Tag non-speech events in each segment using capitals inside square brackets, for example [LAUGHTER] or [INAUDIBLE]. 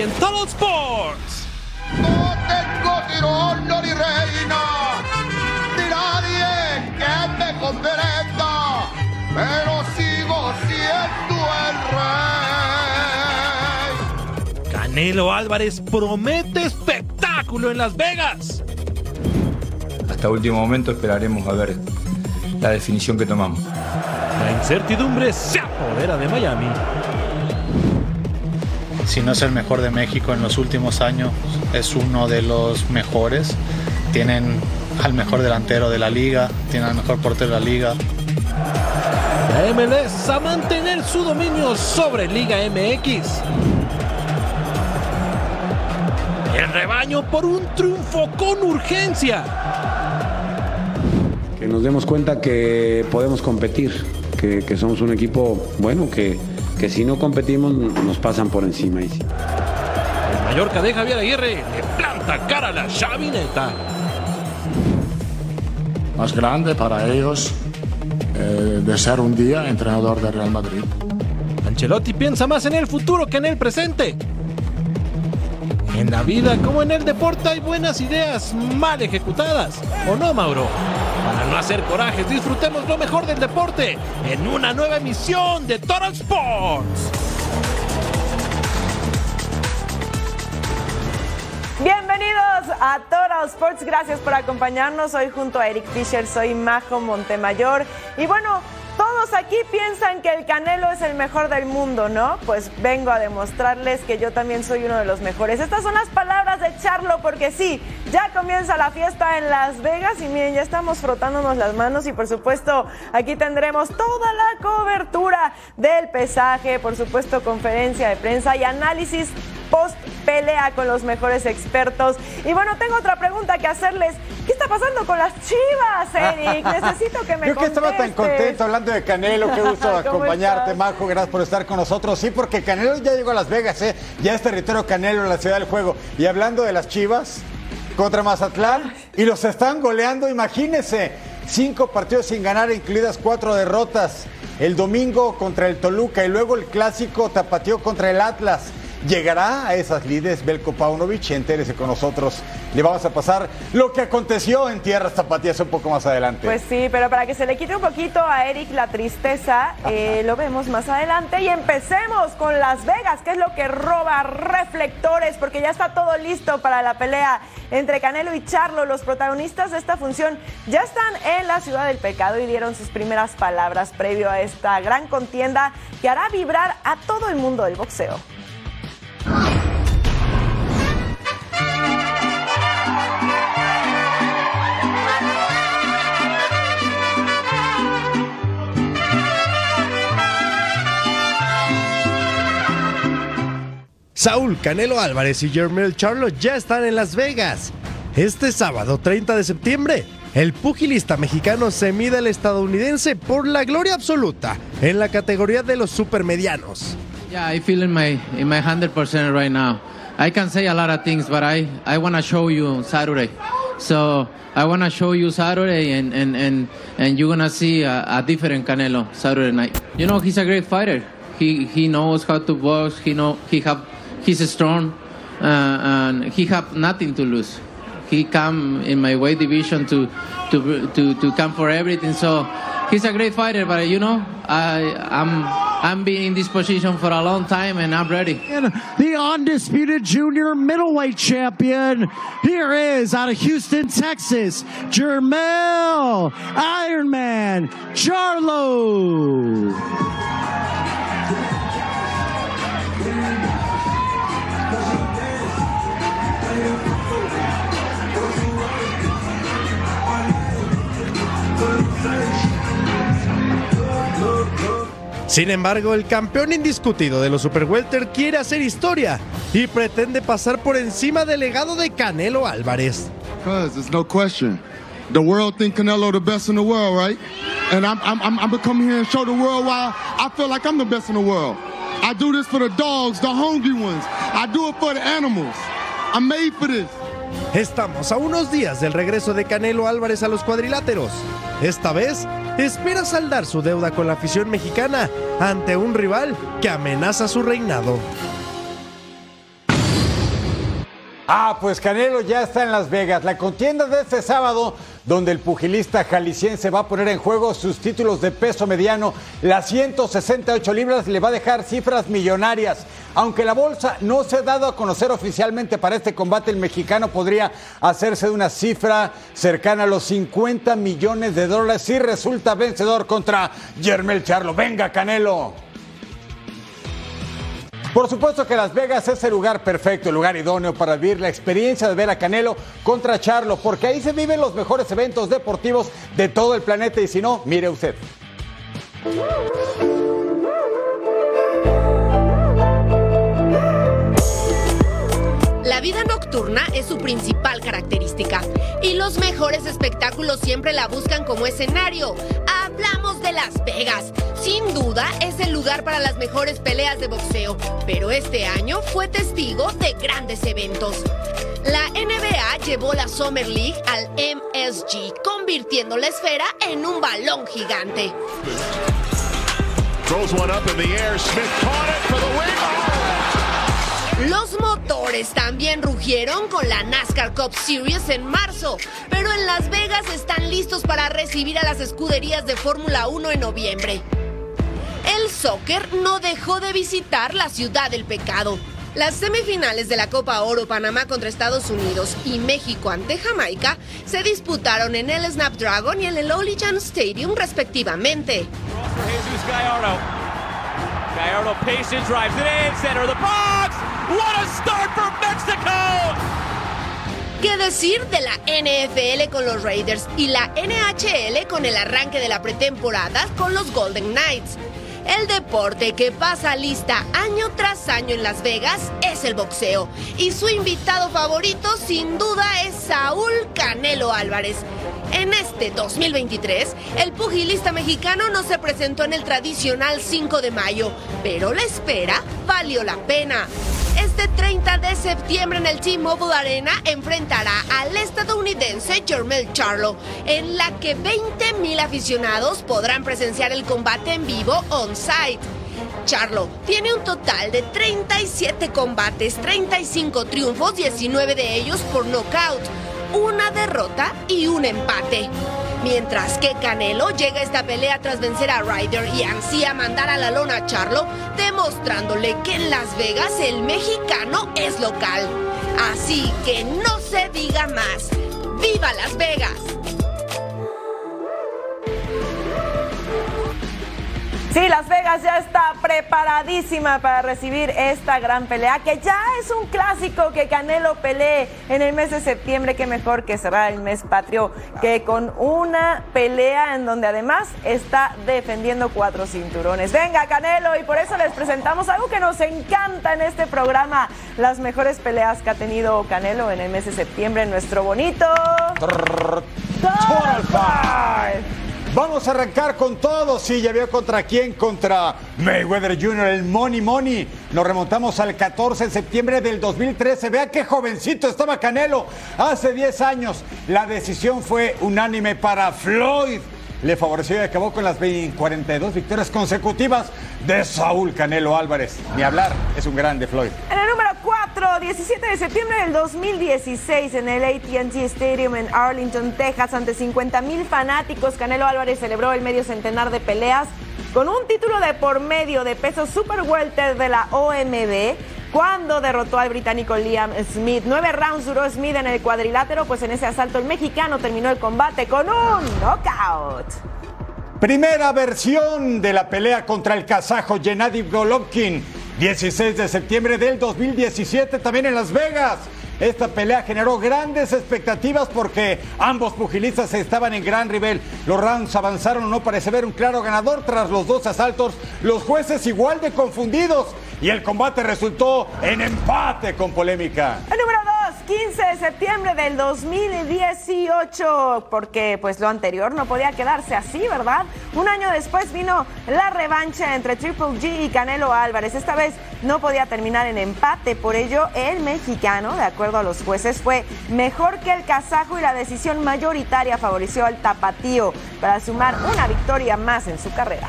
En Total Sports. No tengo tirón ni reina, ni nadie que me comprenda, pero sigo siendo el rey. Canelo Álvarez promete espectáculo en Las Vegas. Hasta último momento esperaremos a ver la definición que tomamos. La incertidumbre se apodera de Miami. Si no es el mejor de México en los últimos años, es uno de los mejores. Tienen al mejor delantero de la liga, tienen al mejor portero de la liga. La MLS a mantener su dominio sobre Liga MX. El rebaño por un triunfo con urgencia. Que nos demos cuenta que podemos competir, que, que somos un equipo bueno, que, que si no competimos nos pasan por encima. El Mallorca de Javier Aguirre le planta cara a la chavineta. más grande para ellos eh, de ser un día entrenador de Real Madrid. Ancelotti piensa más en el futuro que en el presente. En la vida como en el deporte hay buenas ideas mal ejecutadas. ¿O no, Mauro? Para no hacer corajes, disfrutemos lo mejor del deporte en una nueva emisión de Total Sports. Bienvenidos a Total Sports, gracias por acompañarnos. Hoy junto a Eric Fisher soy Majo Montemayor. Y bueno, todos aquí piensan que el Canelo es el mejor del mundo, ¿no? Pues vengo a demostrarles que yo también soy uno de los mejores. Estas son las palabras de Charlo, porque sí, ya comienza la fiesta en Las Vegas y miren, ya estamos frotándonos las manos y por supuesto aquí tendremos toda la cobertura del pesaje, por supuesto conferencia de prensa y análisis post pelea con los mejores expertos. Y bueno, tengo otra pregunta que hacerles. ¿Qué está pasando con las chivas, Eric? Necesito que me Yo que estaba tan contento hablando de Canelo, qué gusto [LAUGHS] ¿Cómo acompañarte, estás? Majo, gracias por estar con nosotros. Sí, porque Canelo ya llegó a Las Vegas, ¿eh? ya es territorio Canelo, la ciudad del juego. Y hablando de las chivas contra Mazatlán, y los están goleando, imagínense, cinco partidos sin ganar, incluidas cuatro derrotas. El domingo contra el Toluca y luego el clásico tapateó contra el Atlas. Llegará a esas lides Belko Paunovic, entérese con nosotros. Le vamos a pasar lo que aconteció en tierras tapatías un poco más adelante. Pues sí, pero para que se le quite un poquito a Eric la tristeza, eh, lo vemos más adelante y empecemos con Las Vegas, que es lo que roba reflectores, porque ya está todo listo para la pelea entre Canelo y Charlo. Los protagonistas de esta función ya están en la ciudad del pecado y dieron sus primeras palabras previo a esta gran contienda que hará vibrar a todo el mundo del boxeo. Saúl Canelo Álvarez y Jermel Charlo ya están en Las Vegas. Este sábado 30 de septiembre, el pugilista mexicano se mide al estadounidense por la gloria absoluta en la categoría de los supermedianos. Yeah, I feel in my in my hundred percent right now. I can say a lot of things, but I I want to show you Saturday. So I want to show you Saturday, and and and and you're gonna see a, a different Canelo Saturday night. You know, he's a great fighter. He he knows how to box. He know he have he's strong, uh, and he have nothing to lose. He come in my weight division to to to to come for everything. So he's a great fighter, but you know, I I'm I'm being in this position for a long time, and I'm ready. And the undisputed junior middleweight champion. Here is out of Houston, Texas, Jermel Ironman Charlo. Sin embargo, el campeón indiscutido de los Super Welter quiere hacer historia y pretende pasar por encima del legado de Canelo Álvarez. Cause there's no question. The world think Canelo the best in the world, right? And I'm, I'm, I'm, come here and show the world why I feel like I'm the best in the world. I do this for the dogs, the hungry ones. I do it for the animals. I'm made for this. Estamos a unos días del regreso de Canelo Álvarez a los cuadriláteros. Esta vez espera saldar su deuda con la afición mexicana ante un rival que amenaza su reinado. Ah, pues Canelo ya está en Las Vegas. La contienda de este sábado, donde el pugilista jalisciense va a poner en juego sus títulos de peso mediano, las 168 libras, le va a dejar cifras millonarias. Aunque la bolsa no se ha dado a conocer oficialmente para este combate, el mexicano podría hacerse de una cifra cercana a los 50 millones de dólares si resulta vencedor contra Yermel Charlo. Venga, Canelo. Por supuesto que Las Vegas es el lugar perfecto, el lugar idóneo para vivir la experiencia de ver a Canelo contra Charlo, porque ahí se viven los mejores eventos deportivos de todo el planeta y si no, mire usted. La vida nocturna es su principal característica y los mejores espectáculos siempre la buscan como escenario. Hablamos de Las Vegas. Sin duda es el lugar para las mejores peleas de boxeo, pero este año fue testigo de grandes eventos. La NBA llevó la Summer League al MSG, convirtiendo la esfera en un balón gigante. Smith. Los motores también rugieron con la NASCAR Cup Series en marzo, pero en Las Vegas están listos para recibir a las escuderías de Fórmula 1 en noviembre. El soccer no dejó de visitar la ciudad del pecado. Las semifinales de la Copa Oro Panamá contra Estados Unidos y México ante Jamaica se disputaron en el Snapdragon y en el Olegan Stadium respectivamente. Gallardo. Gallardo What a start for! ¿Qué decir de la NFL con los Raiders y la NHL con el arranque de la pretemporada con los Golden Knights? El deporte que pasa lista año tras año en Las Vegas es el boxeo. Y su invitado favorito sin duda es Saúl Canelo Álvarez. En este 2023, el pugilista mexicano no se presentó en el tradicional 5 de mayo, pero la espera valió la pena. Este 30 de septiembre en el T-Mobile Arena enfrentará al estadounidense Jermel Charlo, en la que 20 mil aficionados podrán presenciar el combate en vivo on-site. Charlo tiene un total de 37 combates, 35 triunfos, 19 de ellos por nocaut, una derrota y un empate. Mientras que Canelo llega a esta pelea tras vencer a Ryder y ansía mandar a la lona a Charlo, demostrándole que en Las Vegas el mexicano es local. Así que no se diga más. ¡Viva Las Vegas! Sí, Las Vegas ya está preparadísima para recibir esta gran pelea, que ya es un clásico que Canelo pelee en el mes de septiembre. Qué mejor que cerrar el mes patrio que con una pelea en donde además está defendiendo cuatro cinturones. Venga, Canelo, y por eso les presentamos algo que nos encanta en este programa: las mejores peleas que ha tenido Canelo en el mes de septiembre en nuestro bonito. Total. Vamos a arrancar con todo. Sí, ya vio contra quién. Contra Mayweather Jr., el Money Money. Nos remontamos al 14 de septiembre del 2013. Vea qué jovencito estaba Canelo. Hace 10 años. La decisión fue unánime para Floyd. Le favoreció y acabó con las 20 42 victorias consecutivas de Saúl Canelo Álvarez. Ni hablar, es un grande Floyd. En el número 4, 17 de septiembre del 2016, en el ATT Stadium en Arlington, Texas, ante 50 mil fanáticos, Canelo Álvarez celebró el medio centenar de peleas con un título de por medio de peso super welter de la OMB. Cuando derrotó al británico Liam Smith. Nueve rounds duró Smith en el cuadrilátero, pues en ese asalto el mexicano terminó el combate con un knockout. Primera versión de la pelea contra el kazajo Gennady Golovkin. 16 de septiembre del 2017, también en Las Vegas. Esta pelea generó grandes expectativas porque ambos pugilistas estaban en gran nivel. Los rounds avanzaron, no parece ver un claro ganador tras los dos asaltos. Los jueces igual de confundidos y el combate resultó en empate con polémica. El número 2, 15 de septiembre del 2018, porque pues lo anterior no podía quedarse así, ¿verdad? Un año después vino la revancha entre Triple G y Canelo Álvarez. Esta vez no podía terminar en empate, por ello el mexicano, de acuerdo a los jueces, fue mejor que el kazajo y la decisión mayoritaria favoreció al tapatío para sumar una victoria más en su carrera.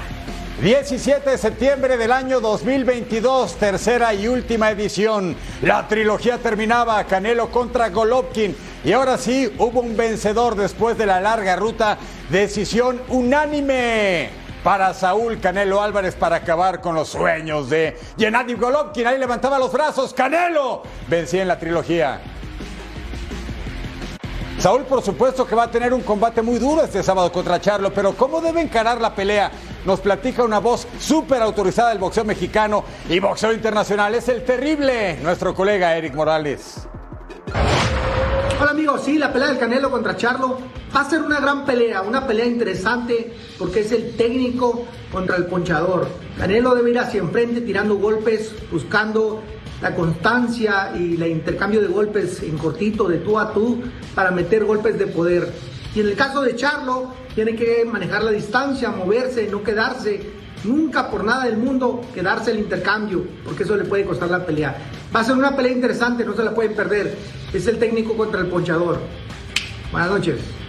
17 de septiembre del año 2022, tercera y última edición. La trilogía terminaba, Canelo contra Golovkin. Y ahora sí, hubo un vencedor después de la larga ruta. Decisión unánime para Saúl Canelo Álvarez para acabar con los sueños de Gennady Golovkin. Ahí levantaba los brazos. Canelo vencía en la trilogía. Saúl, por supuesto que va a tener un combate muy duro este sábado contra Charlo, pero ¿cómo debe encarar la pelea? Nos platica una voz súper autorizada del boxeo mexicano y boxeo internacional. Es el terrible, nuestro colega Eric Morales. Hola amigos, sí, la pelea del Canelo contra Charlo va a ser una gran pelea, una pelea interesante porque es el técnico contra el ponchador. Canelo debe ir hacia enfrente tirando golpes, buscando la constancia y el intercambio de golpes en cortito, de tú a tú, para meter golpes de poder. Y en el caso de Charlo, tiene que manejar la distancia, moverse, no quedarse, nunca por nada del mundo quedarse el intercambio, porque eso le puede costar la pelea. Va a ser una pelea interesante, no se la pueden perder. Es el técnico contra el ponchador. Buenas noches.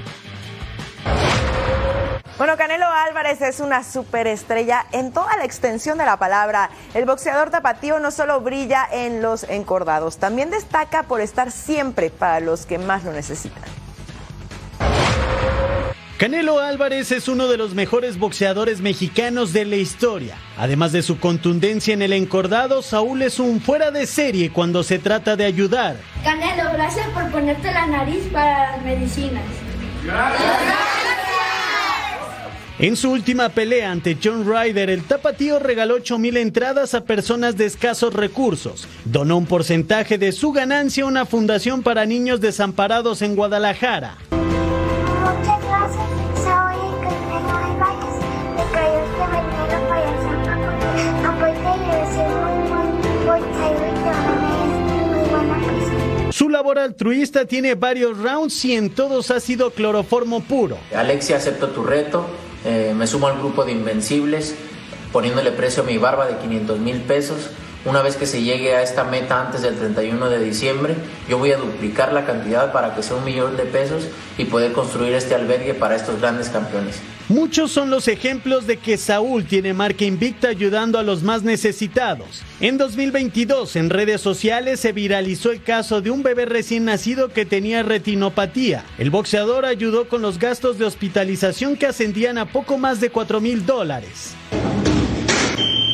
Bueno, Canelo Álvarez es una superestrella en toda la extensión de la palabra. El boxeador tapatío no solo brilla en los encordados, también destaca por estar siempre para los que más lo necesitan. Canelo Álvarez es uno de los mejores boxeadores mexicanos de la historia. Además de su contundencia en el encordado, Saúl es un fuera de serie cuando se trata de ayudar. Canelo, gracias por ponerte la nariz para las medicinas. En su última pelea ante John Ryder, el tapatío regaló 8 mil entradas a personas de escasos recursos. Donó un porcentaje de su ganancia a una fundación para niños desamparados en Guadalajara. Muchas gracias, soy Canelo Álvarez. Me cayó este veneno para Aparte de ser muy buen boxeador y también es muy buena persona. Su labor altruista tiene varios rounds y en todos ha sido cloroformo puro. Alexia, acepto tu reto. Eh, me sumo al grupo de Invencibles, poniéndole precio a mi barba de 500 mil pesos. Una vez que se llegue a esta meta antes del 31 de diciembre, yo voy a duplicar la cantidad para que sea un millón de pesos y poder construir este albergue para estos grandes campeones. Muchos son los ejemplos de que Saúl tiene marca invicta ayudando a los más necesitados. En 2022 en redes sociales se viralizó el caso de un bebé recién nacido que tenía retinopatía. El boxeador ayudó con los gastos de hospitalización que ascendían a poco más de 4 mil dólares.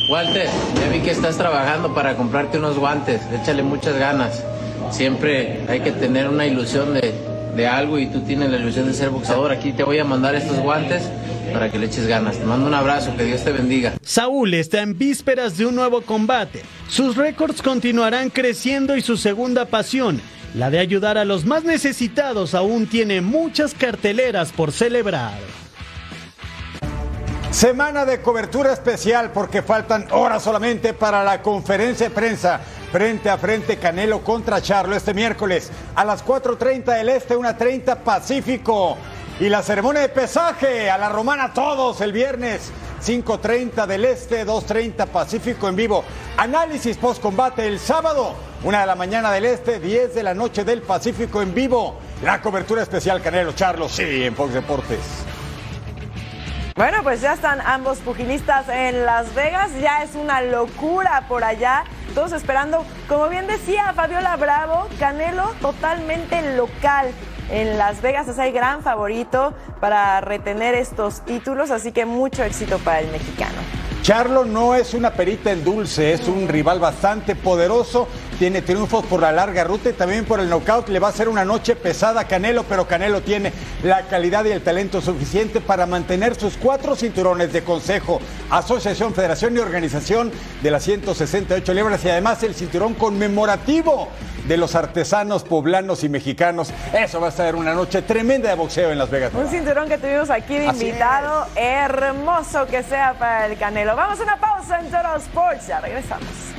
Walter, ya vi que estás trabajando para comprarte unos guantes. Échale muchas ganas. Siempre hay que tener una ilusión de, de algo y tú tienes la ilusión de ser boxeador. Aquí te voy a mandar estos guantes para que le eches ganas. Te mando un abrazo, que Dios te bendiga. Saúl está en vísperas de un nuevo combate. Sus récords continuarán creciendo y su segunda pasión, la de ayudar a los más necesitados, aún tiene muchas carteleras por celebrar. Semana de cobertura especial porque faltan horas solamente para la conferencia de prensa frente a frente Canelo contra Charlo este miércoles a las 4.30 del Este, 1.30 Pacífico. Y la ceremonia de pesaje a la romana todos el viernes 5.30 del Este, 2.30 Pacífico en vivo. Análisis post combate el sábado, 1 de la mañana del Este, 10 de la noche del Pacífico en vivo. La cobertura especial Canelo Charlo, sí, en Fox Deportes. Bueno, pues ya están ambos pugilistas en Las Vegas, ya es una locura por allá. Todos esperando, como bien decía Fabiola Bravo, Canelo totalmente local. En Las Vegas es el gran favorito para retener estos títulos, así que mucho éxito para el mexicano. Charlo no es una perita en dulce, es un rival bastante poderoso, tiene triunfos por la larga ruta y también por el knockout. Le va a ser una noche pesada a Canelo, pero Canelo tiene la calidad y el talento suficiente para mantener sus cuatro cinturones de consejo, asociación, federación y organización de las 168 libras y además el cinturón conmemorativo de los artesanos poblanos y mexicanos. Eso va a ser una noche tremenda de boxeo en Las Vegas. Un cinturón que tuvimos aquí de Así invitado, hermoso que sea para el Canelo. Vamos a una pausa en Toro Sports, ya regresamos.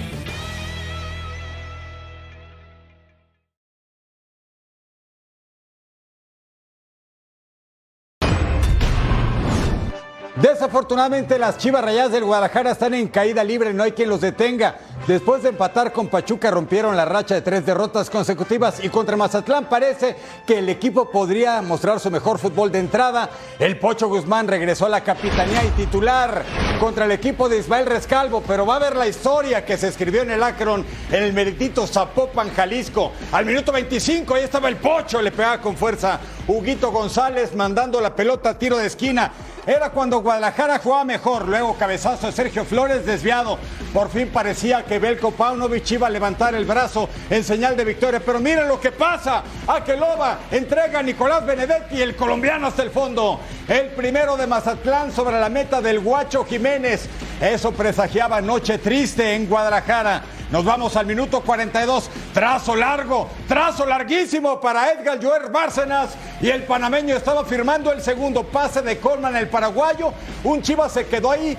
Desafortunadamente las Chivas Rayadas del Guadalajara están en caída libre, no hay quien los detenga. Después de empatar con Pachuca rompieron la racha de tres derrotas consecutivas y contra Mazatlán parece que el equipo podría mostrar su mejor fútbol de entrada. El Pocho Guzmán regresó a la capitanía y titular contra el equipo de Ismael Rescalvo, pero va a ver la historia que se escribió en el Akron en el meritito Zapopan, Jalisco. Al minuto 25 ahí estaba el Pocho, le pegaba con fuerza Huguito González mandando la pelota a tiro de esquina. Era cuando Guadalajara jugaba mejor. Luego cabezazo de Sergio Flores desviado. Por fin parecía que Belko Paunovic iba a levantar el brazo en señal de victoria. Pero miren lo que pasa. Akeloba entrega a Nicolás Benedetti y el colombiano hasta el fondo. El primero de Mazatlán sobre la meta del Guacho Jiménez. Eso presagiaba noche triste en Guadalajara. Nos vamos al minuto 42. Trazo largo, trazo larguísimo para Edgar Joer Bárcenas. Y el panameño estaba firmando el segundo pase de Colman, el paraguayo. Un Chivas se quedó ahí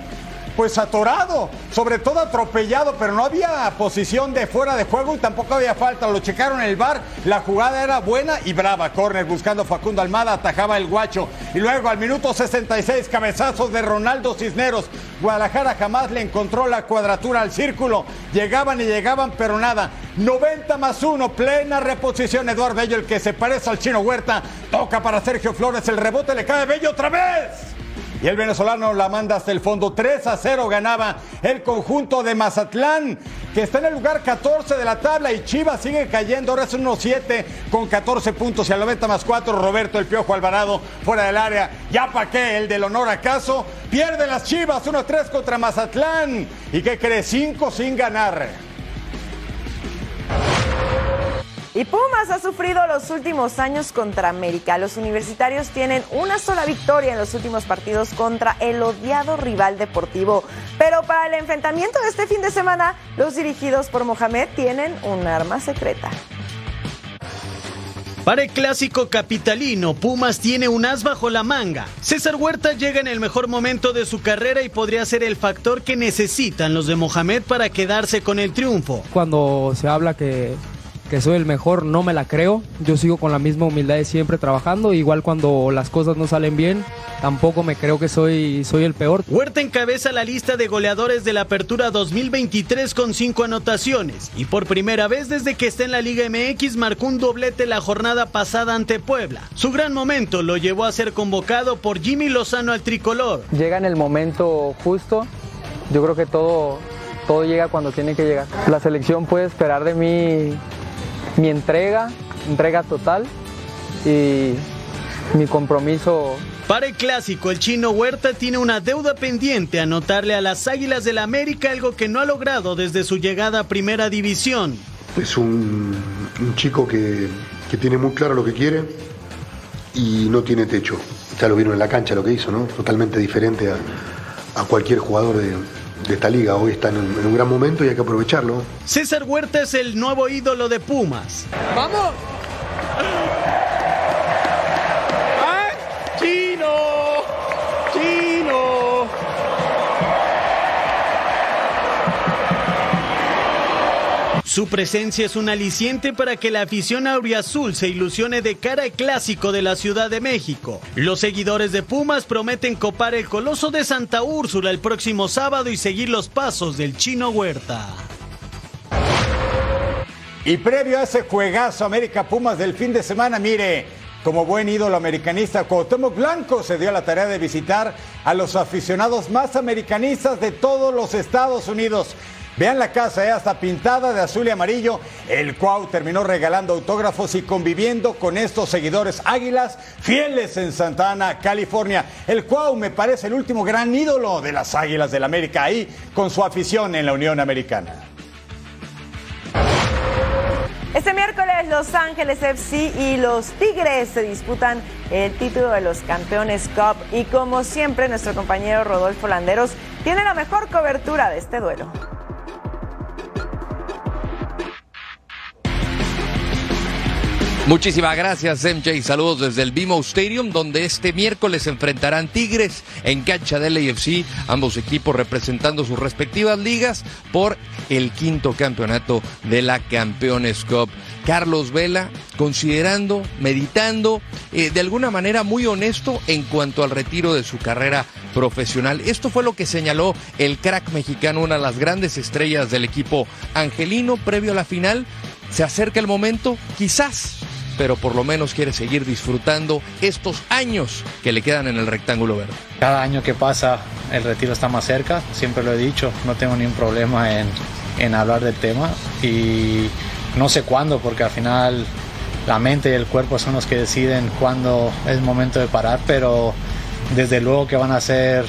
pues atorado, sobre todo atropellado, pero no había posición de fuera de juego y tampoco había falta. Lo checaron el bar, la jugada era buena y brava. Corner buscando Facundo Almada, atajaba el guacho. Y luego al minuto 66, cabezazos de Ronaldo Cisneros. Guadalajara jamás le encontró la cuadratura al círculo. Llegaban y llegaban, pero nada. 90 más 1, plena reposición. Eduardo Bello, el que se parece al chino Huerta, toca para Sergio Flores. El rebote le cae Bello otra vez. Y el venezolano la manda hasta el fondo. 3 a 0 ganaba el conjunto de Mazatlán, que está en el lugar 14 de la tabla. Y Chivas sigue cayendo. Ahora es 1-7 con 14 puntos. Y al 90 más 4, Roberto el Piojo Alvarado fuera del área. Ya pa' qué, el del honor acaso. Pierde las Chivas 1-3 contra Mazatlán. ¿Y qué cree? 5 sin ganar. Y Pumas ha sufrido los últimos años contra América. Los universitarios tienen una sola victoria en los últimos partidos contra el odiado rival deportivo. Pero para el enfrentamiento de este fin de semana, los dirigidos por Mohamed tienen un arma secreta. Para el clásico capitalino, Pumas tiene un as bajo la manga. César Huerta llega en el mejor momento de su carrera y podría ser el factor que necesitan los de Mohamed para quedarse con el triunfo. Cuando se habla que que soy el mejor, no me la creo. Yo sigo con la misma humildad de siempre trabajando. Igual cuando las cosas no salen bien, tampoco me creo que soy, soy el peor. Huerta encabeza la lista de goleadores de la Apertura 2023 con cinco anotaciones. Y por primera vez desde que está en la Liga MX marcó un doblete la jornada pasada ante Puebla. Su gran momento lo llevó a ser convocado por Jimmy Lozano al tricolor. Llega en el momento justo. Yo creo que todo, todo llega cuando tiene que llegar. La selección puede esperar de mí mi entrega, entrega total y mi compromiso. Para el clásico, el chino Huerta tiene una deuda pendiente anotarle a las Águilas del la América algo que no ha logrado desde su llegada a Primera División. Es un, un chico que, que, tiene muy claro lo que quiere y no tiene techo. Ya lo vieron en la cancha lo que hizo, ¿no? Totalmente diferente a, a cualquier jugador de, de esta liga. Hoy está en un, en un, gran momento y hay que aprovecharlo. César Huerta es el nuevo ídolo de Pumas. ¡Vamos! Su presencia es un aliciente para que la afición auriazul se ilusione de cara al clásico de la Ciudad de México. Los seguidores de Pumas prometen copar el coloso de Santa Úrsula el próximo sábado y seguir los pasos del chino Huerta. Y previo a ese juegazo América Pumas del fin de semana, mire, como buen ídolo americanista, Cuauhtémoc Blanco se dio a la tarea de visitar a los aficionados más americanistas de todos los Estados Unidos. Vean la casa, hasta pintada de azul y amarillo. El Cuau terminó regalando autógrafos y conviviendo con estos seguidores águilas fieles en Santa Ana, California. El Cuau me parece el último gran ídolo de las águilas del América, ahí con su afición en la Unión Americana. Este miércoles Los Ángeles FC y los Tigres se disputan el título de los Campeones Cup y como siempre nuestro compañero Rodolfo Landeros tiene la mejor cobertura de este duelo. Muchísimas gracias MJ, saludos desde el BMO Stadium donde este miércoles enfrentarán Tigres en cancha del AFC, ambos equipos representando sus respectivas ligas por el quinto campeonato de la Campeones Cup. Carlos Vela, considerando, meditando, eh, de alguna manera muy honesto en cuanto al retiro de su carrera profesional. Esto fue lo que señaló el crack mexicano, una de las grandes estrellas del equipo angelino previo a la final. Se acerca el momento, quizás pero por lo menos quiere seguir disfrutando estos años que le quedan en el rectángulo verde. Cada año que pasa el retiro está más cerca, siempre lo he dicho, no tengo ningún problema en, en hablar del tema y no sé cuándo porque al final la mente y el cuerpo son los que deciden cuándo es momento de parar, pero desde luego que van a ser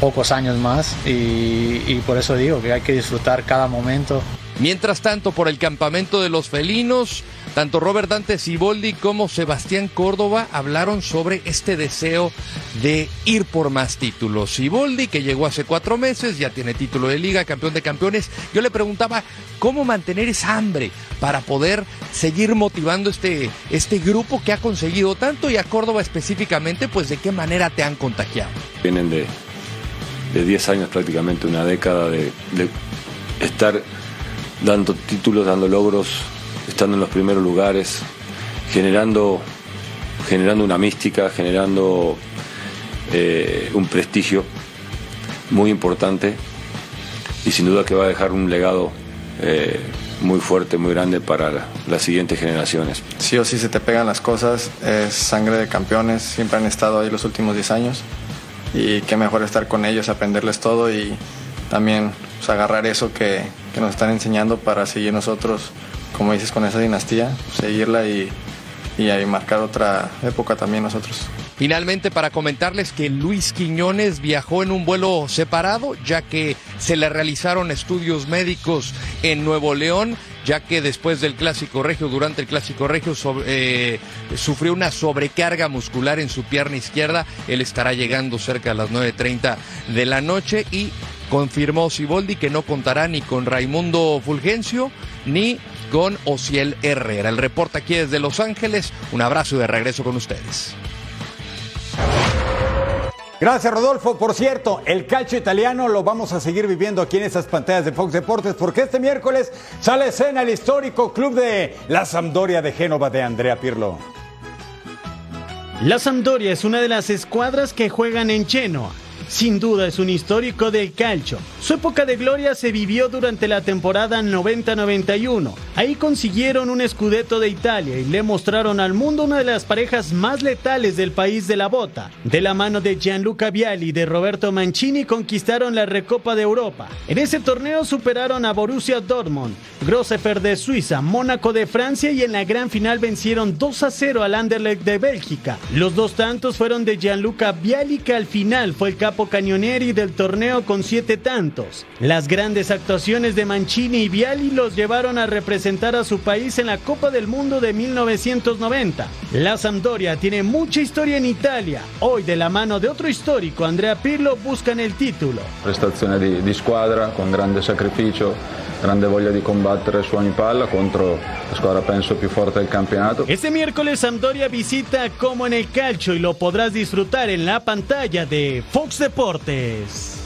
pocos años más y, y por eso digo que hay que disfrutar cada momento. Mientras tanto, por el campamento de los felinos, tanto Robert Dante Siboldi como Sebastián Córdoba hablaron sobre este deseo de ir por más títulos. Siboldi, que llegó hace cuatro meses, ya tiene título de liga, campeón de campeones. Yo le preguntaba cómo mantener esa hambre para poder seguir motivando este, este grupo que ha conseguido tanto y a Córdoba específicamente, pues de qué manera te han contagiado. Vienen de, de 10 años prácticamente, una década de, de estar dando títulos, dando logros, estando en los primeros lugares, generando, generando una mística, generando eh, un prestigio muy importante y sin duda que va a dejar un legado eh, muy fuerte, muy grande para la- las siguientes generaciones. sí o sí se te pegan las cosas, es sangre de campeones, siempre han estado ahí los últimos 10 años y qué mejor estar con ellos, aprenderles todo y también pues, agarrar eso que, que nos están enseñando para seguir nosotros, como dices, con esa dinastía, seguirla y, y ahí marcar otra época también nosotros. Finalmente, para comentarles que Luis Quiñones viajó en un vuelo separado, ya que se le realizaron estudios médicos en Nuevo León, ya que después del Clásico Regio, durante el Clásico Regio, eh, sufrió una sobrecarga muscular en su pierna izquierda. Él estará llegando cerca de las 9.30 de la noche y confirmó Siboldi que no contará ni con Raimundo Fulgencio ni con Ociel Herrera. El reporte aquí desde Los Ángeles. Un abrazo y de regreso con ustedes. Gracias, Rodolfo. Por cierto, el calcio italiano lo vamos a seguir viviendo aquí en esas pantallas de Fox Deportes porque este miércoles sale a escena el histórico club de la Sampdoria de Génova de Andrea Pirlo. La Sampdoria es una de las escuadras que juegan en Genoa. Sin duda es un histórico del calcio. Su época de gloria se vivió durante la temporada 90-91. Ahí consiguieron un escudeto de Italia y le mostraron al mundo una de las parejas más letales del país de la bota. De la mano de Gianluca Vialli y de Roberto Mancini conquistaron la Recopa de Europa. En ese torneo superaron a Borussia Dortmund, Grossefer de Suiza, Mónaco de Francia y en la gran final vencieron 2 a 0 al Anderlecht de Bélgica. Los dos tantos fueron de Gianluca Vialli que al final fue el capo del torneo con siete tantos. Las grandes actuaciones de Mancini y Vialli los llevaron a representar a su país en la Copa del Mundo de 1990. La Sampdoria tiene mucha historia en Italia. Hoy de la mano de otro histórico, Andrea Pirlo, buscan el título. prestazione di, di squadra con grande sacrificio, grande voglia di combattere su ogni palla contro la squadra penso più forte del campionato. Este miércoles Sampdoria visita como en el calcio y lo podrás disfrutar en la pantalla de Fox Deportes.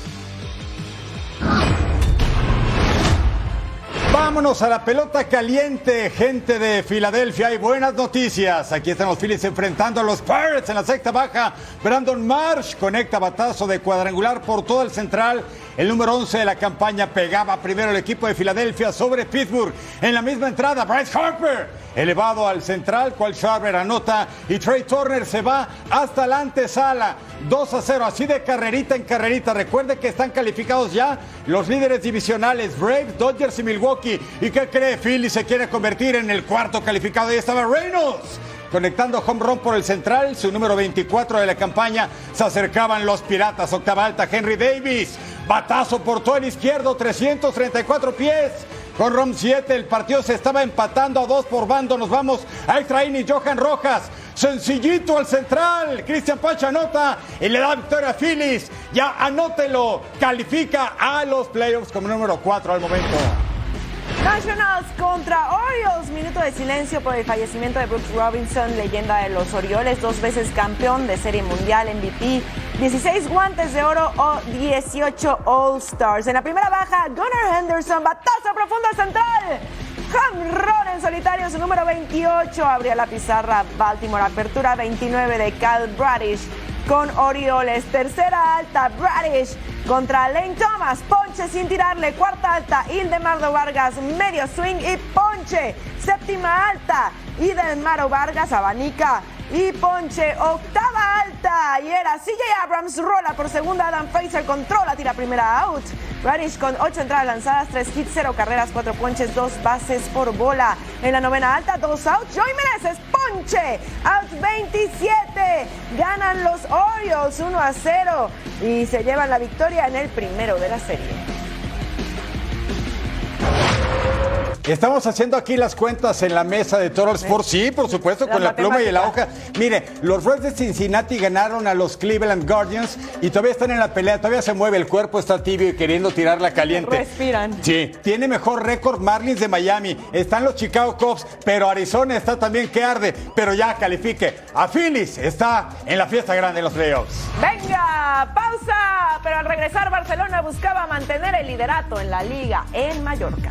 Vámonos a la pelota caliente, gente de Filadelfia. Hay buenas noticias. Aquí están los Phillies enfrentando a los Pirates en la sexta baja. Brandon Marsh conecta batazo de cuadrangular por todo el central. El número 11 de la campaña pegaba primero el equipo de Filadelfia sobre Pittsburgh. En la misma entrada, Bryce Harper elevado al central, cual Sharper anota y Trey Turner se va hasta la antesala. 2 a 0, así de carrerita en carrerita. Recuerde que están calificados ya los líderes divisionales, Braves, Dodgers y Milwaukee. ¿Y qué cree? Philly se quiere convertir en el cuarto calificado. Ahí estaba Reynolds. Conectando home run por el central, su número 24 de la campaña, se acercaban los piratas, octava alta, Henry Davis, batazo por todo el izquierdo, 334 pies, con ROM 7 el partido se estaba empatando a dos por bando. Nos vamos a extra y Johan Rojas. Sencillito al central. Cristian Pacha anota y le da victoria a Phillies. Ya anótelo. Califica a los playoffs como número 4 al momento. Nationals contra Orioles. Minuto de silencio por el fallecimiento de Brooks Robinson, leyenda de los Orioles, dos veces campeón de Serie Mundial, MVP, 16 guantes de oro o 18 All-Stars. En la primera baja, Gunnar Henderson, batazo profundo central. Home run en solitario, su número 28. Abría la pizarra Baltimore. Apertura 29 de Cal Bradish con Orioles. Tercera alta, Bradish contra Lane Thomas. Ponche sin tirarle. Cuarta alta, Ildemardo Vargas. Medio swing y ponche. Séptima alta, Ildemardo Vargas. Abanica y ponche. Octava alta. Y era CJ Abrams. Rola por segunda. Adam Fraser controla. Tira primera out. Radish con ocho entradas lanzadas, tres hits, cero carreras, cuatro ponches, dos bases por bola. En la novena alta, dos outs. Joey Meneses, ponche. Out 27. Ganan los Orioles 1 a 0 y se llevan la victoria en el primero de la serie. Estamos haciendo aquí las cuentas en la mesa de Toro Sports. Sí, por supuesto, con la pluma y la hoja. Mire, los Reds de Cincinnati ganaron a los Cleveland Guardians y todavía están en la pelea. Todavía se mueve, el cuerpo está tibio y queriendo tirarla caliente. Respiran. Sí, tiene mejor récord Marlins de Miami. Están los Chicago Cubs, pero Arizona está también que arde. Pero ya califique. A Phillies está en la fiesta grande de los playoffs. Venga, pausa. Pero al regresar, Barcelona buscaba mantener el liderato en la liga en Mallorca.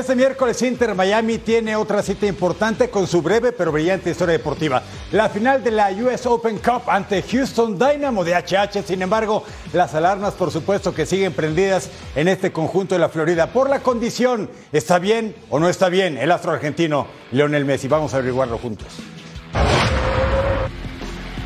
Este miércoles Inter Miami tiene otra cita importante con su breve pero brillante historia deportiva. La final de la US Open Cup ante Houston Dynamo de HH. Sin embargo, las alarmas por supuesto que siguen prendidas en este conjunto de la Florida por la condición. ¿Está bien o no está bien el astro argentino Leonel Messi? Vamos a averiguarlo juntos.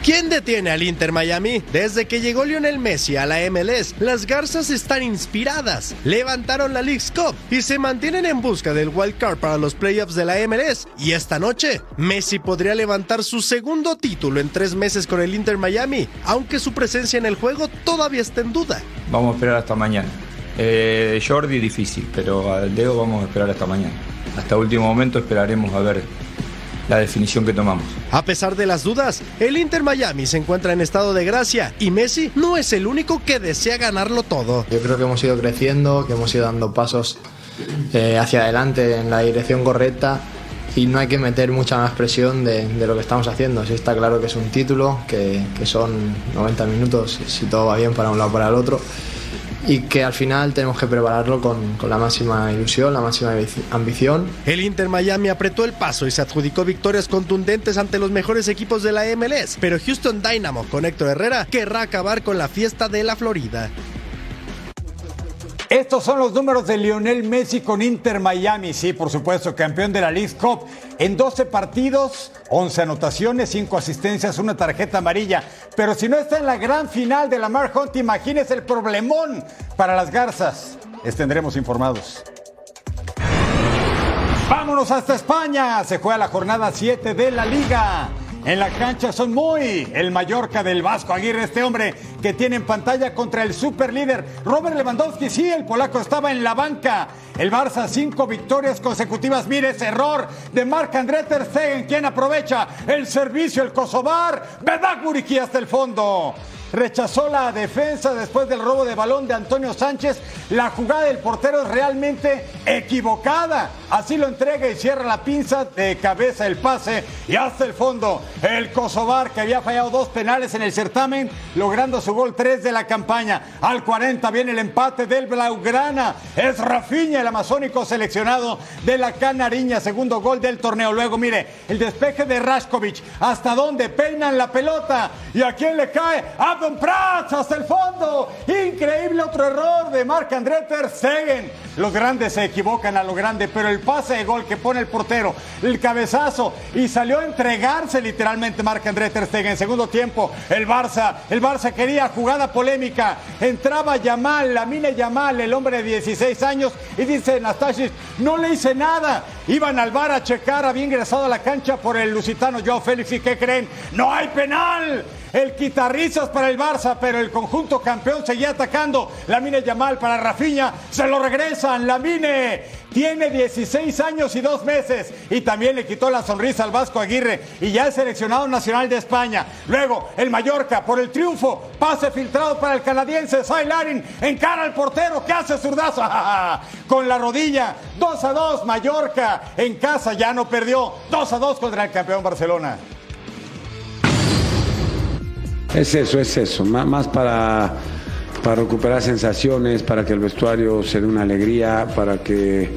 ¿Quién detiene al Inter Miami? Desde que llegó Lionel Messi a la MLS, las Garzas están inspiradas. Levantaron la League's Cup y se mantienen en busca del wild card para los playoffs de la MLS. Y esta noche, Messi podría levantar su segundo título en tres meses con el Inter Miami, aunque su presencia en el juego todavía está en duda. Vamos a esperar hasta mañana. Eh, Jordi difícil, pero al Leo vamos a esperar hasta mañana. Hasta último momento esperaremos a ver la definición que tomamos. A pesar de las dudas, el Inter Miami se encuentra en estado de gracia y Messi no es el único que desea ganarlo todo. Yo creo que hemos ido creciendo, que hemos ido dando pasos eh, hacia adelante en la dirección correcta y no hay que meter mucha más presión de, de lo que estamos haciendo. Sí está claro que es un título, que, que son 90 minutos si todo va bien para un lado o para el otro y que al final tenemos que prepararlo con, con, la máxima ilusión, la máxima ambición. El Inter Miami apretó el paso y se adjudicó victorias contundentes ante los mejores equipos de la MLS, pero Houston Dynamo con Héctor Herrera querrá acabar con la fiesta de la Florida. Estos son los números de Lionel Messi con Inter Miami. Sí, por supuesto, campeón de la League Cup. En 12 partidos, 11 anotaciones, 5 asistencias, una tarjeta amarilla. Pero si no está en la gran final de la Mar Hunt, imagínese el problemón para las garzas. Les tendremos informados. Vámonos hasta España. Se juega la jornada 7 de la Liga. En la cancha son muy el Mallorca del Vasco Aguirre, este hombre que tiene en pantalla contra el superlíder Robert Lewandowski. Sí, el polaco estaba en la banca. El Barça, cinco victorias consecutivas. Mire ese error de Marc André Ter Stegen, quien aprovecha el servicio, el Kosovar. Bedak Buriki hasta el fondo rechazó la defensa después del robo de balón de Antonio Sánchez. La jugada del portero es realmente equivocada. Así lo entrega y cierra la pinza de cabeza el pase y hasta el fondo. El Kosovar que había fallado dos penales en el certamen, logrando su gol 3 de la campaña. Al 40 viene el empate del Blaugrana. Es Rafinha, el amazónico seleccionado de la Canariña, segundo gol del torneo. Luego mire, el despeje de Raskovic. ¿Hasta dónde peinan la pelota? ¿Y a quién le cae? ¡A Don Prats hasta el fondo. Increíble otro error de Marc André Ter Stegen. Los grandes se equivocan a lo grande, pero el pase de gol que pone el portero, el cabezazo y salió a entregarse literalmente Marc André Ter Stegen. En segundo tiempo, el Barça, el Barça quería jugada polémica. Entraba Yamal, Lamine Yamal, el hombre de 16 años, y dice Nastasic, no le hice nada. Iban al bar a checar, había ingresado a la cancha por el lusitano Joao Félix. ¿Y qué creen? ¡No hay penal! El quitarrizas para el Barça, pero el conjunto campeón seguía atacando. Lamine Yamal para Rafinha, se lo regresan. Lamine tiene 16 años y dos meses y también le quitó la sonrisa al Vasco Aguirre y ya es seleccionado nacional de España. Luego el Mallorca por el triunfo, pase filtrado para el canadiense Sai Larin, encara al portero que hace zurdazo [LAUGHS] con la rodilla. 2 a 2 Mallorca en casa ya no perdió. 2 a 2 contra el campeón Barcelona. Es eso, es eso, má- más para, para recuperar sensaciones, para que el vestuario se dé una alegría, para que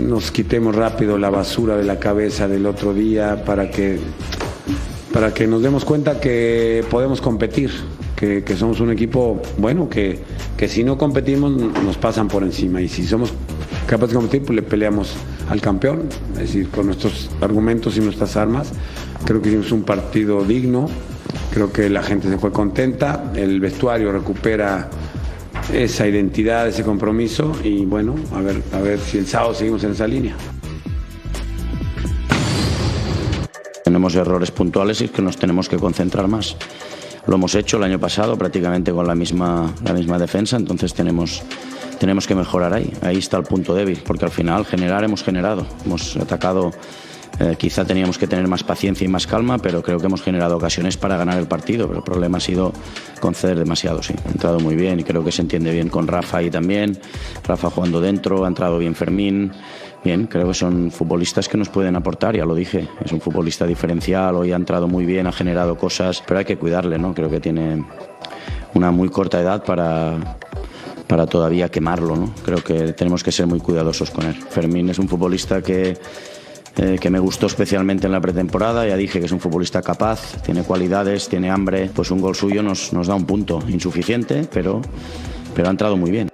nos quitemos rápido la basura de la cabeza del otro día, para que, para que nos demos cuenta que podemos competir, que, que somos un equipo bueno, que, que si no competimos nos pasan por encima. Y si somos capaces de competir, pues le peleamos al campeón, es decir, con nuestros argumentos y nuestras armas. Creo que hicimos un partido digno, creo que la gente se fue contenta, el vestuario recupera esa identidad, ese compromiso y bueno, a ver, a ver si el sábado seguimos en esa línea. Tenemos errores puntuales y es que nos tenemos que concentrar más. Lo hemos hecho el año pasado prácticamente con la misma, la misma defensa, entonces tenemos, tenemos que mejorar ahí. Ahí está el punto débil, porque al final generar hemos generado. Hemos atacado, eh, quizá teníamos que tener más paciencia y más calma, pero creo que hemos generado ocasiones para ganar el partido. Pero el problema ha sido conceder demasiado, sí. Ha entrado muy bien y creo que se entiende bien con Rafa ahí también. Rafa jugando dentro, ha entrado bien Fermín. Bien, creo que son futbolistas que nos pueden aportar, ya lo dije. Es un futbolista diferencial, hoy ha entrado muy bien, ha generado cosas, pero hay que cuidarle, ¿no? Creo que tiene una muy corta edad para, para todavía quemarlo, ¿no? Creo que tenemos que ser muy cuidadosos con él. Fermín es un futbolista que, eh, que me gustó especialmente en la pretemporada, ya dije que es un futbolista capaz, tiene cualidades, tiene hambre, pues un gol suyo nos, nos da un punto insuficiente, pero, pero ha entrado muy bien.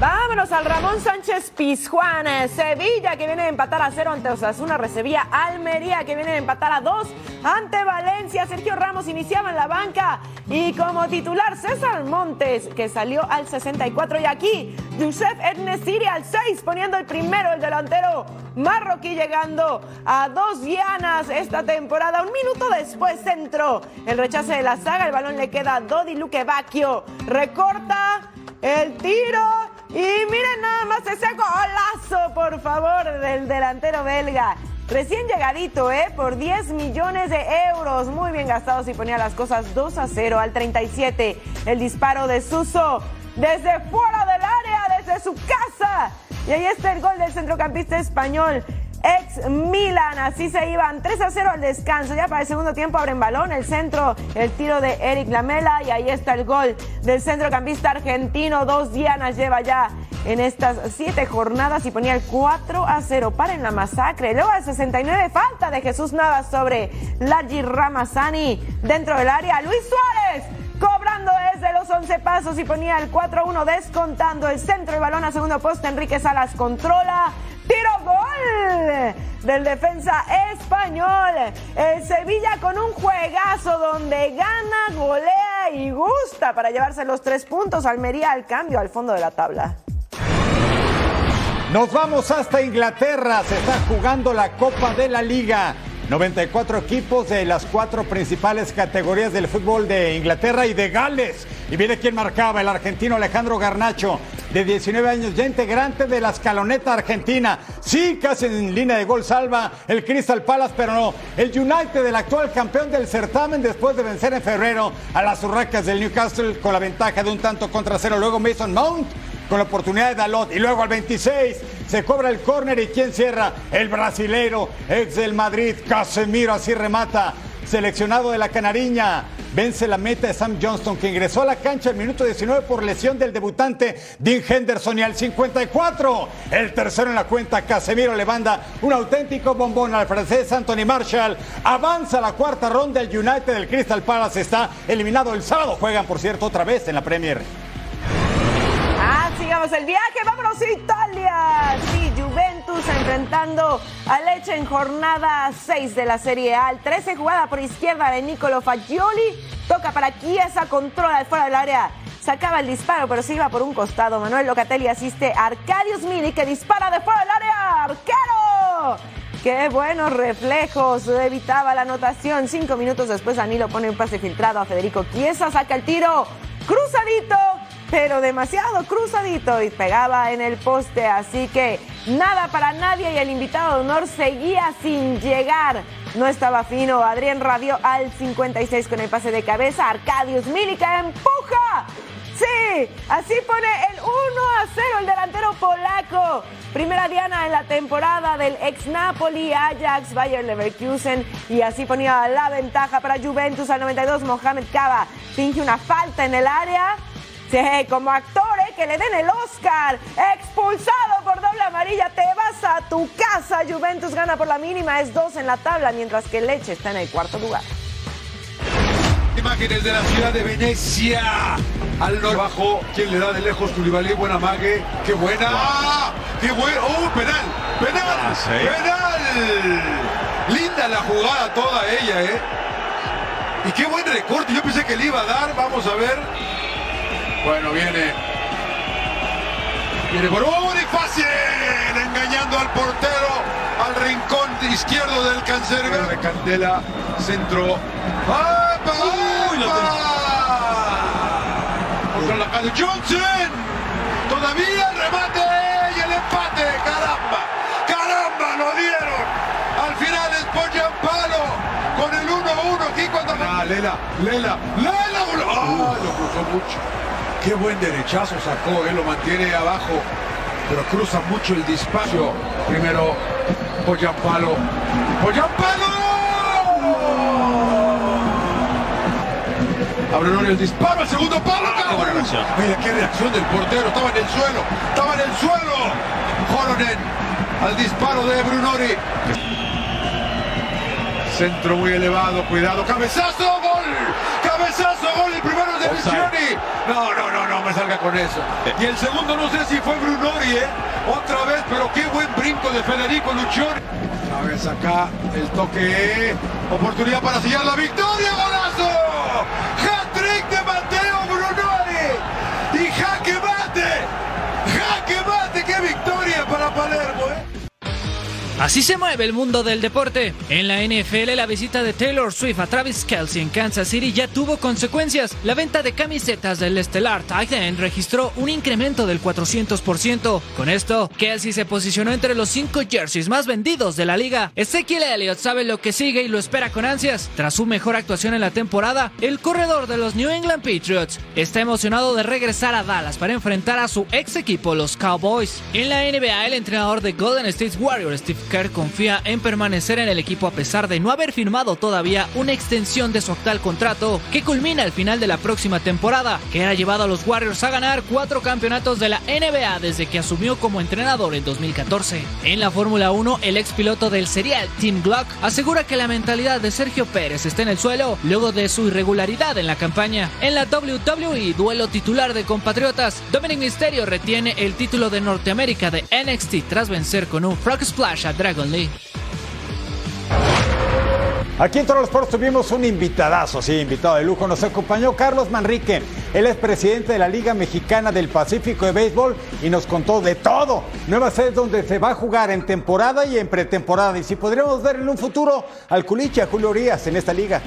Vámonos al Ramón Sánchez Pizjuán. eh, Sevilla que viene a empatar a cero ante Osasuna. Recibía Almería que viene a empatar a dos ante Valencia. Sergio Ramos iniciaba en la banca. Y como titular César Montes que salió al 64. Y aquí Youssef Ednesiri al 6 poniendo el primero, el delantero marroquí llegando a dos dianas esta temporada. Un minuto después centro. El rechace de la saga. El balón le queda a Dodi Luque Bacchio. Recorta el tiro. Y miren nada más ese golazo, por favor, del delantero belga. Recién llegadito, ¿eh? Por 10 millones de euros. Muy bien gastados y ponía las cosas 2 a 0 al 37. El disparo de Suso desde fuera del área, desde su casa. Y ahí está el gol del centrocampista español. Ex Milan, así se iban 3 a 0 al descanso. Ya para el segundo tiempo abren balón, el centro, el tiro de Eric Lamela y ahí está el gol del centrocampista argentino. Dos dianas lleva ya en estas siete jornadas y ponía el 4 a 0 para en la masacre. Luego al 69 falta de Jesús Navas sobre Largi Ramazani dentro del área. Luis Suárez cobrando desde los 11 pasos y ponía el 4 a 1 descontando el centro del balón a segundo poste. Enrique Salas controla. Tiro gol del defensa español. El Sevilla con un juegazo donde gana, golea y gusta para llevarse los tres puntos. Almería al cambio al fondo de la tabla. Nos vamos hasta Inglaterra. Se está jugando la Copa de la Liga. 94 equipos de las cuatro principales categorías del fútbol de Inglaterra y de Gales. Y viene quien marcaba, el argentino Alejandro Garnacho, de 19 años, ya integrante de la escaloneta argentina. Sí, casi en línea de gol salva el Crystal Palace, pero no. El United, el actual campeón del certamen, después de vencer en febrero a las urracas del Newcastle con la ventaja de un tanto contra cero. Luego Mason Mount con la oportunidad de Dalot. Y luego al 26 se cobra el córner y quien cierra, el brasilero, ex del Madrid, Casemiro, así remata. Seleccionado de la Canariña, vence la meta de Sam Johnston, que ingresó a la cancha al minuto 19 por lesión del debutante Dean Henderson. Y al 54, el tercero en la cuenta, Casemiro le manda un auténtico bombón al francés Anthony Marshall. Avanza la cuarta ronda, el United del Crystal Palace está eliminado el sábado. Juegan, por cierto, otra vez en la Premier. Sigamos el viaje, vámonos a Italia. Sí, Juventus enfrentando a Leche en jornada 6 de la Serie A. El 13 jugada por izquierda de Nicolo Fagioli. Toca para Chiesa, controla fuera del área. Sacaba el disparo, pero se iba por un costado. Manuel Locatelli asiste a Arcadius Mini que dispara de fuera del área. ¡Arquero! ¡Qué buenos reflejos! Evitaba la anotación. Cinco minutos después, Danilo pone un pase filtrado a Federico Chiesa. Saca el tiro. Cruzadito pero demasiado cruzadito y pegaba en el poste, así que nada para nadie y el invitado de honor seguía sin llegar. No estaba fino, Adrián Rabió al 56 con el pase de cabeza, Arcadius Mílica empuja. Sí, así pone el 1 a 0 el delantero polaco. Primera diana en la temporada del ex Napoli, Ajax, Bayer Leverkusen y así ponía la ventaja para Juventus al 92. Mohamed Cava finge una falta en el área Sí, como actor, ¿eh? que le den el Oscar. Expulsado por doble amarilla, te vas a tu casa. Juventus gana por la mínima, es dos en la tabla, mientras que Leche está en el cuarto lugar. Imágenes de la ciudad de Venecia. Al norte bajo, quien le da de lejos Tulibalí, buena mague. ¡Qué buena! ¡Qué bueno! ¡Oh, penal! ¡Penal! ¡Penal! Linda la jugada toda ella, ¿eh? Y qué buen recorte. Yo pensé que le iba a dar. Vamos a ver. Bueno, viene. Viene por ¡Oh, y fácil! Engañando al portero, al rincón izquierdo del cancerbero. De Candela, centro. ¡Apa! Contra la calle Johnson. Todavía el remate y el empate. ¡Caramba! ¡Caramba! Lo dieron. Al final es por Palo con el 1-1 aquí cuando. Ah, Lela, Lela, Lela. ¡Ah! Lo cruzó mucho. Qué buen derechazo sacó, él lo mantiene abajo, pero cruza mucho el disparo. Primero, Poyampalo. ¡Poyampalo! Abre el disparo, el segundo palo. Buena reacción. Mira qué reacción del portero, estaba en el suelo, estaba en el suelo. Joronen al disparo de Brunori. Centro muy elevado, cuidado, cabezazo, gol. Cabezazo, gol, el primero de Luciani. No, no, no, no me salga con eso. Y el segundo no sé si fue Brunori, ¿eh? Otra vez, pero qué buen brinco de Federico Luciani. A ver, acá el toque. Oportunidad para sellar la victoria, golazo. Hat-trick de Mateo Brunori. Y jaque mate. Jaque mate, qué victoria para Palermo, ¿eh? Así se mueve el mundo del deporte. En la NFL, la visita de Taylor Swift a Travis Kelsey en Kansas City ya tuvo consecuencias. La venta de camisetas del estelar tight end registró un incremento del 400%. Con esto, Kelsey se posicionó entre los cinco jerseys más vendidos de la liga. Ezekiel Elliott sabe lo que sigue y lo espera con ansias. Tras su mejor actuación en la temporada, el corredor de los New England Patriots está emocionado de regresar a Dallas para enfrentar a su ex equipo, los Cowboys. En la NBA, el entrenador de Golden State Warriors, Steve Kerr confía en permanecer en el equipo a pesar de no haber firmado todavía una extensión de su actual contrato que culmina al final de la próxima temporada, que ha llevado a los Warriors a ganar cuatro campeonatos de la NBA desde que asumió como entrenador en 2014. En la Fórmula 1, el ex piloto del serial Tim Glock asegura que la mentalidad de Sergio Pérez está en el suelo luego de su irregularidad en la campaña. En la WWE, duelo titular de compatriotas, Dominic Mysterio retiene el título de Norteamérica de NXT tras vencer con un Frog Splash a Dragon Lee. Aquí en Toros Sports tuvimos un invitadazo, sí, invitado de lujo. Nos acompañó Carlos Manrique. Él es presidente de la Liga Mexicana del Pacífico de Béisbol y nos contó de todo. Nueva sede donde se va a jugar en temporada y en pretemporada. Y si podríamos ver en un futuro al Culiche, a Julio Urias en esta liga.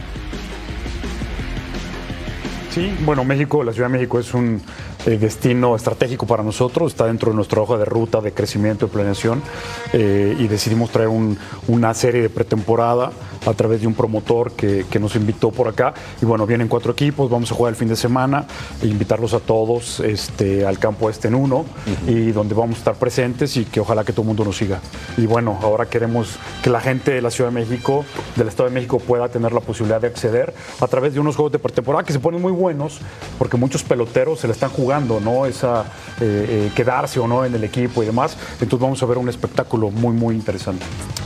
Sí, bueno, México, la Ciudad de México es un eh, destino estratégico para nosotros, está dentro de nuestra hoja de ruta de crecimiento y planeación eh, y decidimos traer un- una serie de pretemporada a través de un promotor que, que nos invitó por acá y bueno, vienen cuatro equipos, vamos a jugar el fin de semana e invitarlos a todos este, al campo este en uno y donde vamos a estar presentes y que ojalá que todo el mundo nos siga. Y bueno, ahora queremos que la gente de la Ciudad de México, del Estado de México pueda tener la posibilidad de acceder a través de unos juegos de pretemporada que se ponen muy buenos porque muchos peloteros se le están jugando, ¿no? Esa eh, eh, quedarse o no en el equipo y demás. Entonces vamos a ver un espectáculo muy, muy interesante.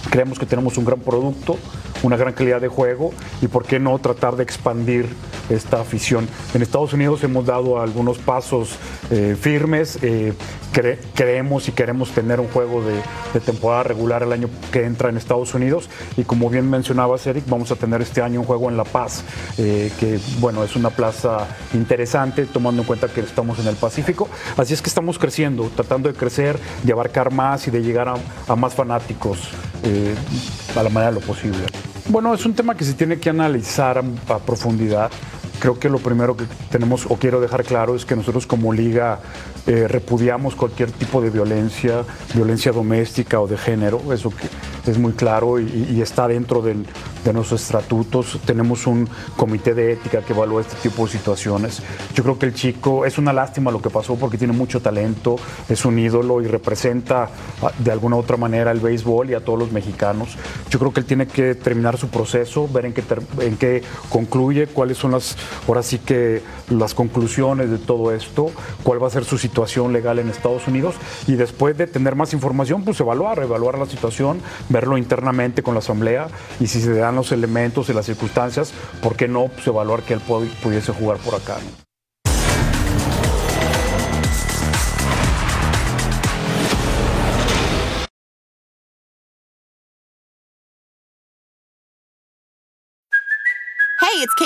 Creemos que tenemos un gran producto, una gran calidad de juego y por qué no tratar de expandir esta afición. En Estados Unidos hemos dado algunos pasos eh, firmes. cre- creemos y queremos tener un juego de, de temporada regular el año que entra en Estados Unidos y como bien mencionabas Eric, vamos a tener este año un juego en La Paz, que bueno, es una plaza interesante tomando en cuenta que estamos en el Pacífico. Así es que estamos creciendo, tratando de crecer, de abarcar más y de llegar a, más fanáticos eh, a la manera de lo posible. Bueno, es un tema que se tiene que analizar a profundidad. Creo que lo primero que tenemos o quiero dejar claro es que nosotros como liga eh, repudiamos cualquier tipo de violencia, violencia doméstica o de género, eso es muy claro y, está dentro de nuestros estatutos. Tenemos un comité de ética que evalúa este tipo de situaciones. Yo creo que el chico es una lástima lo que pasó porque tiene mucho talento, es un ídolo y representa ah, de alguna otra manera el béisbol y a todos los mexicanos. Yo creo que él tiene que terminar su proceso, ver en qué, en qué concluye, cuáles son las, ahora sí que las conclusiones de todo esto, cuál va a ser su situación legal en Estados Unidos y después de tener más información, pues evaluar, evaluar la situación, verlo internamente con la asamblea y si se dan los elementos y las circunstancias, ¿por qué no pues, evaluar que él pu- pudiese jugar por acá?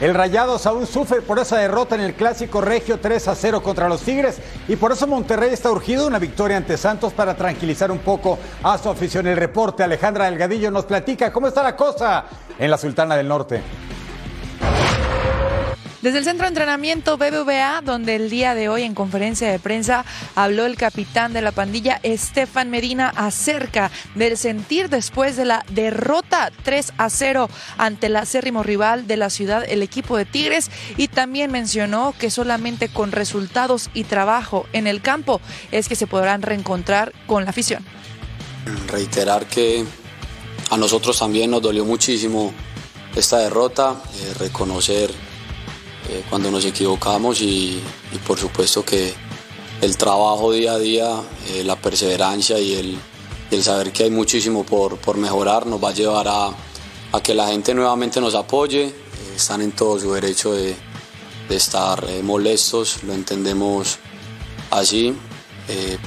El Rayado Saúl sufre por esa derrota en el clásico regio 3 a 0 contra los Tigres y por eso Monterrey está urgido una victoria ante Santos para tranquilizar un poco a su afición. El reporte Alejandra Delgadillo nos platica cómo está la cosa en la Sultana del Norte. Desde el centro de entrenamiento BBVA, donde el día de hoy en conferencia de prensa habló el capitán de la pandilla, Estefan Medina, acerca del sentir después de la derrota 3 a 0 ante el acérrimo rival de la ciudad, el equipo de Tigres, y también mencionó que solamente con resultados y trabajo en el campo es que se podrán reencontrar con la afición. reiterar que a nosotros también nos dolió muchísimo esta derrota, eh, reconocer eh, cuando nos equivocamos y, por supuesto que el trabajo día a día, eh, la perseverancia y el, el saber que hay muchísimo por, por mejorar nos va a llevar a, a que la gente nuevamente nos apoye, eh, están en todo su derecho de, de estar molestos, lo entendemos así,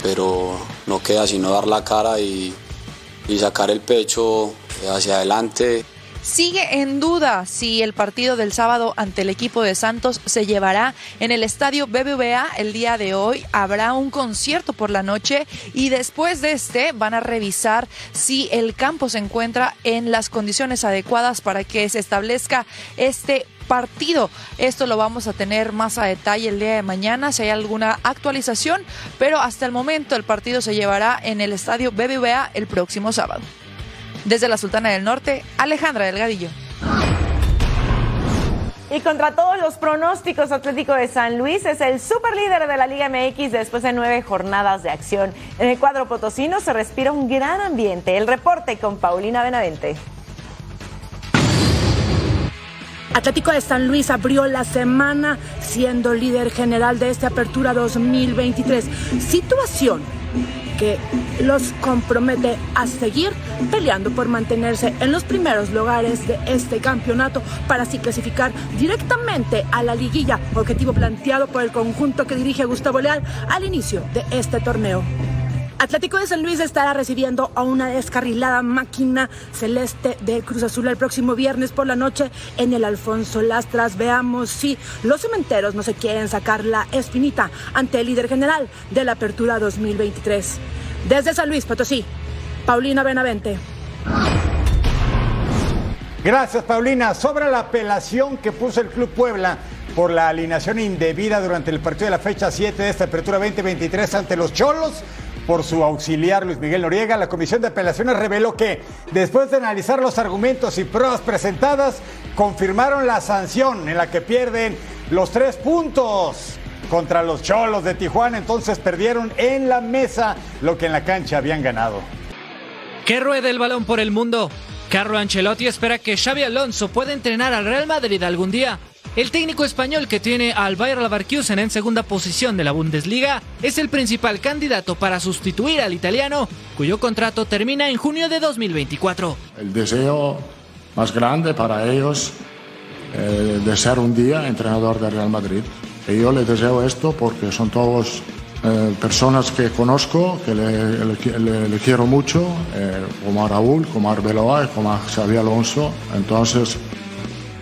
pero no queda sino dar la cara y, y sacar el pecho hacia adelante. Sigue en duda si el partido del sábado ante el equipo de Santos se llevará en el estadio BBVA el día de hoy. Habrá un concierto por la noche y después de este van a revisar si el campo se encuentra en las condiciones adecuadas para que se establezca este partido. Esto lo vamos a tener más a detalle el día de mañana si hay alguna actualización, pero hasta el momento el partido se llevará en el estadio BBVA el próximo sábado. Desde la Sultana del Norte, Alejandra Delgadillo. Y contra todos los pronósticos, Atlético de San Luis es el superlíder de la Liga MX después de nueve jornadas de acción. En el cuadro potosino se respira un gran ambiente. El reporte con Paulina Benavente. Atlético de San Luis abrió la semana siendo líder general de esta apertura 2023. Situación que los compromete a seguir peleando por mantenerse en los primeros lugares de este campeonato para así clasificar directamente a la liguilla, objetivo planteado por el conjunto que dirige Gustavo Leal al inicio de este torneo. Atlético de San Luis estará recibiendo a una descarrilada máquina celeste de Cruz Azul el próximo viernes por la noche en el Alfonso Lastras. Veamos si los cementeros no se quieren sacar la espinita ante el líder general de la Apertura 2023. Desde San Luis Potosí, Paulina Benavente. Gracias, Paulina. Sobre la apelación que puso el Club Puebla por la alineación indebida durante el partido de la fecha 7 de esta apertura 2023 ante los Cholos, por su auxiliar Luis Miguel Noriega, la Comisión de Apelaciones reveló que, después de analizar los argumentos y pruebas presentadas, confirmaron la sanción en la que pierden los tres puntos contra los Cholos de Tijuana. Entonces perdieron en la mesa lo que en la cancha habían ganado. Que ruede el balón por el mundo. Carlo Ancelotti espera que Xavi Alonso pueda entrenar al Real Madrid algún día. El técnico español que tiene al Bayer Leverkusen en segunda posición de la Bundesliga es el principal candidato para sustituir al italiano, cuyo contrato termina en junio de 2024. El deseo más grande para ellos eh, de ser un día entrenador del Real Madrid. Y yo les deseo esto porque son todos eh, personas que conozco, que le, quiero mucho, eh, como a Raúl, como a Arbeloa como a Alonso. Entonces,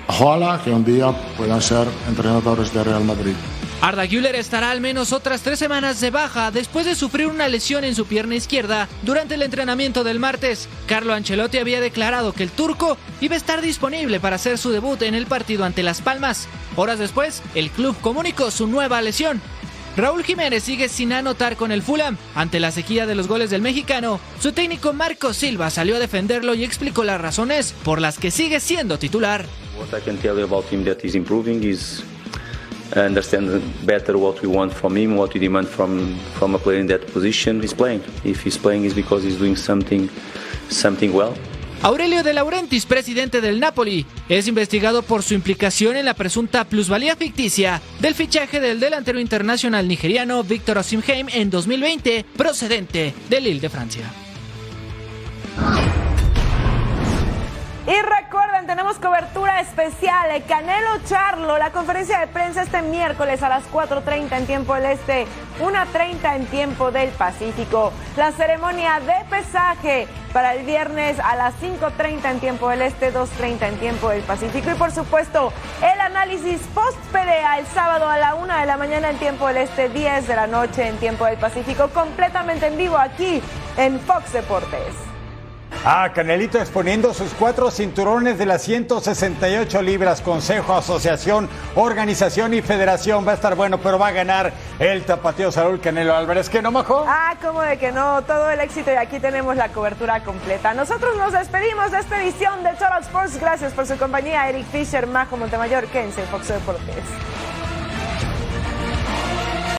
ojalá que un día puedan ser entrenadores del Real Madrid. Arda Güler estará al menos otras tres semanas de baja después de sufrir una lesión en su pierna izquierda durante el entrenamiento del martes. Carlo Ancelotti había declarado que el turco iba a estar disponible para hacer su debut en el partido ante Las Palmas. Horas después, el club comunicó su nueva lesión. Raúl Jiménez sigue sin anotar con el Fulham. Ante la sequía de los goles del mexicano, su técnico Marco Silva salió a defenderlo y explicó las razones por las que sigue siendo titular. What I can tell you about him that he's improving is understand better what we want from him, what we demand from from a player in that position. He's playing. If he's playing, it's because he's doing something something well. Aurelio De Laurentiis, presidente del Napoli, es investigado por su implicación en la presunta plusvalía ficticia del fichaje del delantero internacional nigeriano Víctor Osimhen en 2020, procedente del Lille de Francia. Y recuerden, tenemos cobertura especial. El Canelo Charlo, la conferencia de prensa este miércoles a las 4.30 en tiempo del Este, 1.30 en tiempo del Pacífico. La ceremonia de pesaje para el viernes a las 5.30 en tiempo del Este, 2.30 en tiempo del Pacífico. Y por supuesto, el análisis post-pelea el sábado a la 1 de la mañana en tiempo del Este, 10 de la noche en tiempo del Pacífico, completamente en vivo aquí en Fox Deportes. Ah, Canelito exponiendo sus cuatro cinturones de las 168 libras, Consejo, Asociación, Organización y Federación. Va a estar bueno, pero va a ganar el tapateo Saúl Canelo Álvarez. ¿Qué no, Majo? Ah, como de que no, todo el éxito y aquí tenemos la cobertura completa. Nosotros nos despedimos de esta edición de Total Sports. Gracias por su compañía, Eric Fisher, Majo Montemayor, Kense, Fox Deportes.